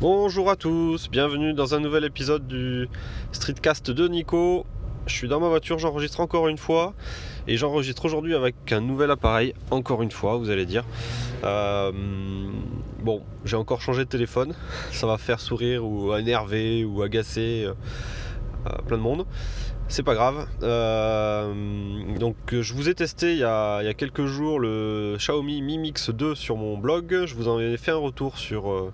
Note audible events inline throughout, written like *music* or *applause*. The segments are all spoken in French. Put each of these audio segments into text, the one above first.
Bonjour à tous, bienvenue dans un nouvel épisode du Streetcast de Nico. Je suis dans ma voiture, j'enregistre encore une fois et j'enregistre aujourd'hui avec un nouvel appareil, encore une fois, vous allez dire. Euh, bon, j'ai encore changé de téléphone, *laughs* ça va faire sourire ou énerver ou agacer euh, euh, plein de monde. C'est pas grave. donc je vous ai testé il y, a, il y, a, quelques jours le Xiaomi Mi Mix 2 sur mon blog. Je vous en ai fait un retour sur,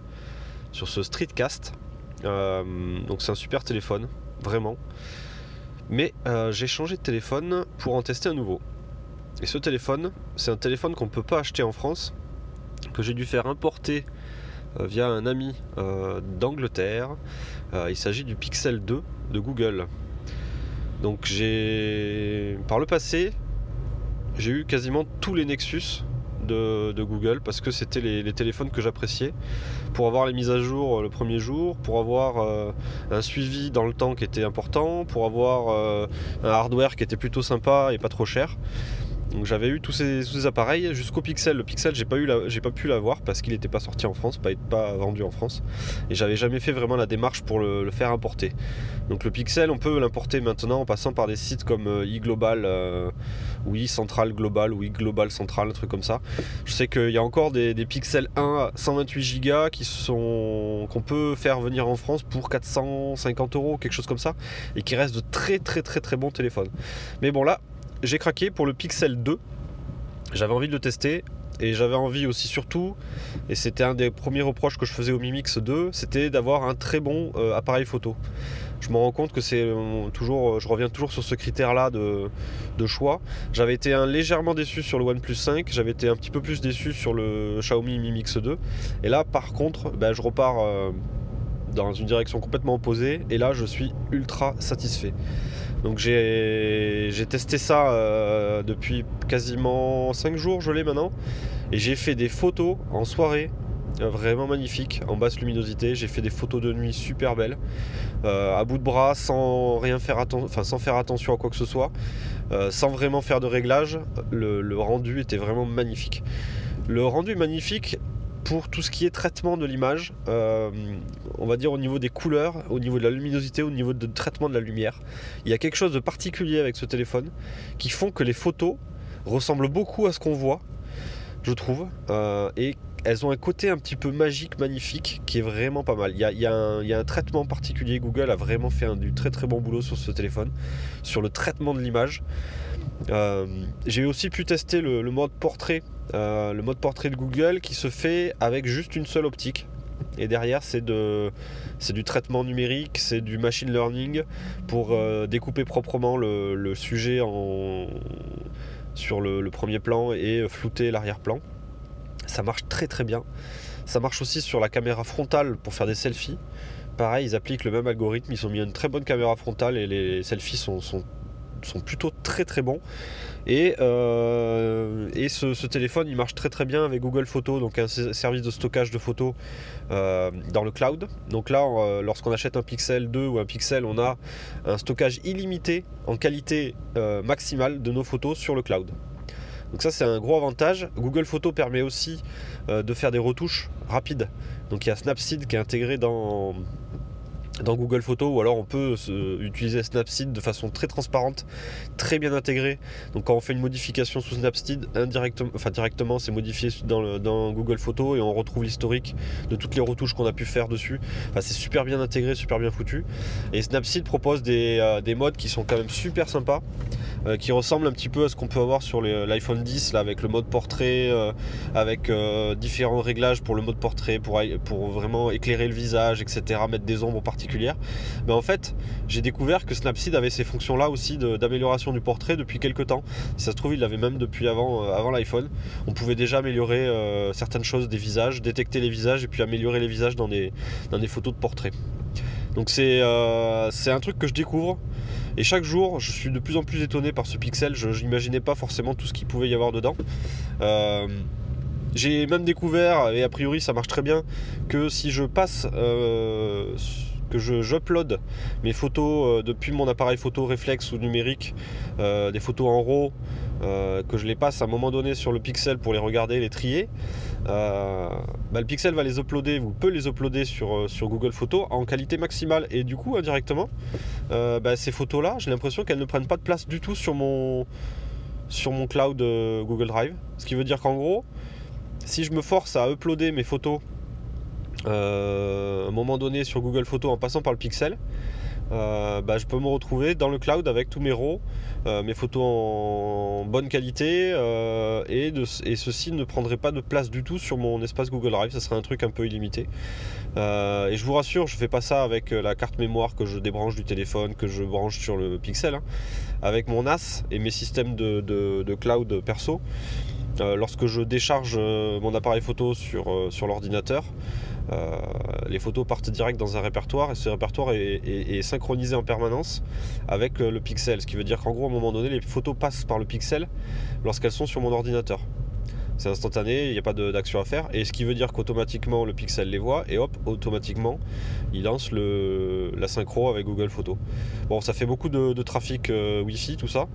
sur ce Streetcast. donc c'est un super téléphone, vraiment. Mais euh, j'ai changé de téléphone pour en tester un nouveau. Et ce téléphone, c'est un téléphone qu'on ne peut pas acheter en France, que j'ai dû faire importer euh, via un ami euh, d'Angleterre. il s'agit du Pixel 2 de Google. Donc j'ai par le passé, j'ai eu quasiment tous les Nexus de, Google parce que c'était les, téléphones que j'appréciais pour avoir les mises à jour euh, le premier jour, pour avoir euh, un suivi dans le temps qui était important, pour avoir euh, un hardware qui était plutôt sympa et pas trop cher. Donc j'avais eu tous ces, appareils jusqu'au Pixel. Le Pixel, j'ai pas, eu j'ai pas pu l'avoir parce qu'il n'était pas sorti en France, pas, pas vendu en France. Et j'avais jamais fait vraiment la démarche pour le, faire importer. Donc le Pixel, on peut l'importer maintenant en passant par des sites comme euh, iGlobal euh, ou iCentral Global ou iGlobal Central, un truc comme ça. Je sais qu'il y a encore des, Pixel 1 à 128 Go qui sont qu'on peut faire venir en France pour 450 euros, quelque chose comme ça, et qui restent de très très très très bons téléphones. Mais bon là, j'ai craqué pour le Pixel 2. J'avais envie de le tester et j'avais envie aussi surtout, et c'était un des premiers reproches que je faisais au Mi Mix 2, c'était d'avoir un très bon euh, appareil photo. Je me rends compte que c'est euh, toujours, je reviens toujours sur ce critère-là de, choix. J'avais été légèrement déçu sur le OnePlus 5, j'avais été un petit peu plus déçu sur le Xiaomi Mi Mix 2, et là par contre, ben, je repars euh, dans une direction complètement opposée, et là je suis ultra satisfait. Donc j'ai testé ça euh, depuis quasiment 5 jours, je l'ai maintenant. Et j'ai fait des photos en soirée, euh, vraiment magnifiques, en basse luminosité. J'ai fait des photos de nuit super belles, euh, à bout de bras, sans rien faire, enfin, sans faire attention à quoi que ce soit, sans vraiment faire de réglage. le rendu était vraiment magnifique. Le rendu magnifique pour tout ce qui est traitement de l'image, euh, on va dire au niveau des couleurs, au niveau de la luminosité, au niveau de traitement de la lumière. Il y a quelque chose de particulier avec ce téléphone qui font que les photos ressemblent beaucoup à ce qu'on voit, je trouve, euh, et elles ont un côté un petit peu magique, magnifique, qui est vraiment pas mal. Il y a, un, traitement particulier, Google a vraiment fait un, du très très bon boulot sur ce téléphone, sur le traitement de l'image. Euh, j'ai aussi pu tester le mode portrait euh, le mode portrait de Google qui se fait avec juste une seule optique. Et derrière, c'est de, du traitement numérique, c'est du machine learning pour euh, découper proprement le, sujet sur le, premier plan et flouter l'arrière-plan. Ça marche très très bien. Ça marche aussi sur la caméra frontale pour faire des selfies. Pareil, ils appliquent le même algorithme. Ils ont mis une très bonne caméra frontale et les selfies sont, sont sont plutôt très très bons. Et, euh, ce, téléphone il marche très très bien avec Google Photos, donc un service de stockage de photos euh, dans le cloud. Donc là, euh, lorsqu'on achète un Pixel 2 ou un Pixel, on a un stockage illimité en qualité maximale de nos photos sur le cloud. Donc ça c'est un gros avantage. Google Photos permet aussi de faire des retouches rapides. Donc il y a Snapseed qui est intégré dans, dans Google Photos ou alors on peut utiliser Snapseed de façon très transparente, très bien intégrée. Donc quand on fait une modification sous Snapseed, indirectement, enfin directement c'est modifié dans, Google Photos et on retrouve l'historique de toutes les retouches qu'on a pu faire dessus. Enfin, c'est super bien intégré, super bien foutu. Et Snapseed propose des, euh, des modes qui sont quand même super sympas. Euh, qui ressemblent un petit peu à ce qu'on peut avoir sur l'iPhone 10 là, avec le mode portrait, euh, avec différents réglages pour le mode portrait, pour, pour vraiment éclairer le visage, etc., mettre des ombres mais en fait, j'ai découvert que Snapseed avait ces fonctions-là aussi d'amélioration du portrait depuis quelques temps. Ça se trouve, il l'avait même depuis avant, euh, avant l'iPhone. On pouvait déjà améliorer euh, certaines choses des visages, détecter les visages et puis améliorer les visages dans des, dans des photos de portrait. Donc euh, c'est un truc que je découvre. Et chaque jour, je suis de plus en plus étonné par ce pixel. Je n'imaginais pas forcément tout ce qu'il pouvait y avoir dedans. J'ai même découvert, et a priori ça marche très bien, que si je passe que je j'upload mes photos depuis mon appareil photo réflexe ou numérique, des photos en RAW, que je les passe à un moment donné sur le pixel pour les regarder, les trier, bah, le pixel va les uploader, vous peut les uploader sur, Google Photos en qualité maximale. Et du coup, indirectement, bah, ces photos-là, j'ai l'impression qu'elles ne prennent pas de place du tout sur mon, sur mon cloud Google Drive. Ce qui veut dire qu'en gros, si je me force à uploader mes photos euh, à un moment donné sur Google Photos en passant par le pixel, euh, bah, je peux me retrouver dans le cloud avec tous mes RAW, euh, mes photos en bonne qualité et, ceci ne prendrait pas de place du tout sur mon espace Google Drive, ça serait un truc un peu illimité. et je vous rassure, je fais pas ça avec la carte mémoire que je débranche du téléphone, que je branche sur le pixel, hein. avec mon NAS et mes systèmes de cloud perso. Euh, lorsque je décharge euh, mon appareil photo euh, sur l'ordinateur, les photos partent direct dans un répertoire et ce répertoire est, synchronisé en permanence avec le pixel. Ce qui veut dire qu'en gros, à un moment donné, les photos passent par le pixel lorsqu'elles sont sur mon ordinateur. C'est instantané, il n'y a pas d'action à faire. Et ce qui veut dire qu'automatiquement le pixel les voit et hop, automatiquement il lance la synchro avec Google Photos. Bon, ça fait beaucoup de, trafic euh, Wi-Fi, tout ça.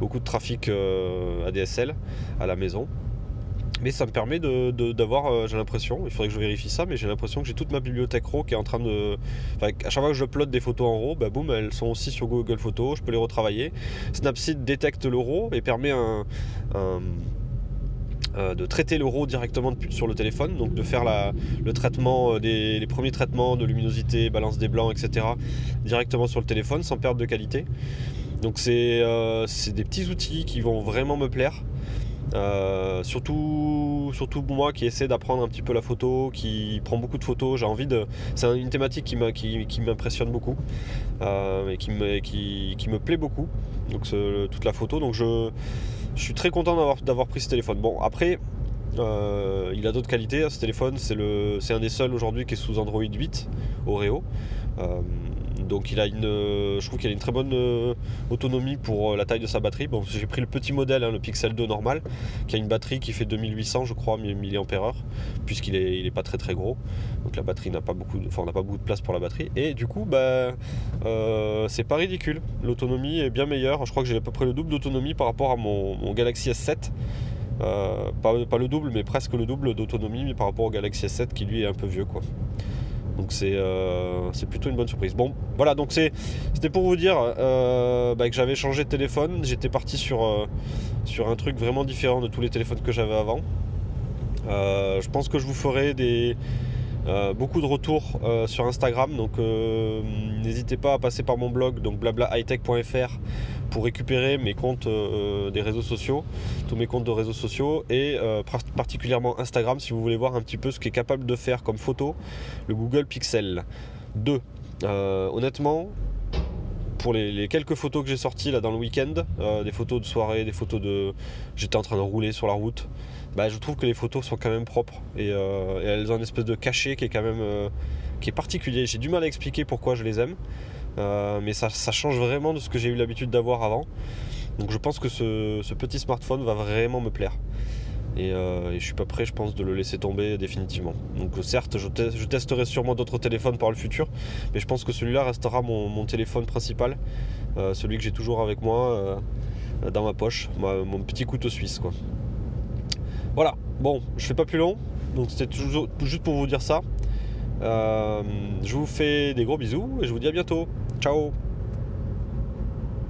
Beaucoup de trafic euh, ADSL à la maison. Mais ça me permet d'avoir, euh, j'ai l'impression, il faudrait que je vérifie ça, mais j'ai l'impression que j'ai toute ma bibliothèque RAW qui est en train de. Enfin, à chaque fois que je upload des photos en RAW, bah boum, elles sont aussi sur Google Photos, je peux les retravailler. Snapseed détecte le RAW et permet euh, de traiter l'euro directement sur le téléphone, donc de faire le traitement euh, des les premiers traitements de luminosité, balance des blancs, etc. directement sur le téléphone sans perte de qualité. Donc c'est des petits outils qui vont vraiment me plaire. Surtout, surtout moi qui essaie d'apprendre un petit peu la photo, qui prend beaucoup de photos, j'ai envie de. C'est une thématique qui m'impressionne beaucoup et qui me, plaît beaucoup. Donc toute la photo. Donc je, suis très content d'avoir pris ce téléphone. Bon, après, euh, il a d'autres qualités. Hein, ce téléphone, c'est un des seuls aujourd'hui qui est sous Android 8 Oreo. Euh, donc il a une, je trouve qu'il a une très bonne euh, autonomie pour la taille de sa batterie. Bon, j'ai pris le petit modèle, hein, le Pixel 2 normal, qui a une batterie qui fait 2800, je crois, mAh, puisqu'il est, il est pas très très gros. Donc la batterie n'a pas beaucoup, enfin, on n'a pas beaucoup de place pour la batterie. Et du coup, bah, c'est pas ridicule. L'autonomie est bien meilleure. Je crois que j'ai à peu près le double d'autonomie par rapport à mon, Galaxy S7. pas, pas, le double, mais presque le double d'autonomie par rapport au Galaxy S7 qui lui est un peu vieux quoi. Donc euh, c'est plutôt une bonne surprise. Bon, voilà, donc c'était pour vous dire euh, bah, que j'avais changé de téléphone. J'étais parti euh, sur un truc vraiment différent de tous les téléphones que j'avais avant. je pense que je vous ferai des, beaucoup de retours sur Instagram. Donc n'hésitez pas à passer par mon blog, donc blablahightech.fr pour récupérer mes comptes euh, des réseaux sociaux, tous mes comptes de réseaux sociaux et euh, particulièrement Instagram si vous voulez voir un petit peu ce qu'est capable de faire comme photo le Google Pixel 2. Euh, honnêtement, pour les, quelques photos que j'ai sorties là dans le week-end, des photos de soirée, des photos de. J'étais en train de rouler sur la route. Bah, je trouve que les photos sont quand même propres et, elles ont une espèce de cachet qui est quand même qui est particulier. J'ai du mal à expliquer pourquoi je les aime. Euh, mais ça, change vraiment de ce que j'ai eu l'habitude d'avoir avant. Donc je pense que ce, petit smartphone va vraiment me plaire. Euh, et, je suis pas prêt, je pense, de le laisser tomber définitivement. Donc certes, je, testerai sûrement d'autres téléphones par le futur, mais je pense que celui-là restera mon, téléphone principal, euh, celui que j'ai toujours avec moi dans ma poche, mon petit couteau suisse. Voilà, bon, je fais pas plus long, donc c'était juste pour vous dire ça. je vous fais des gros bisous et je vous dis à bientôt. Ciao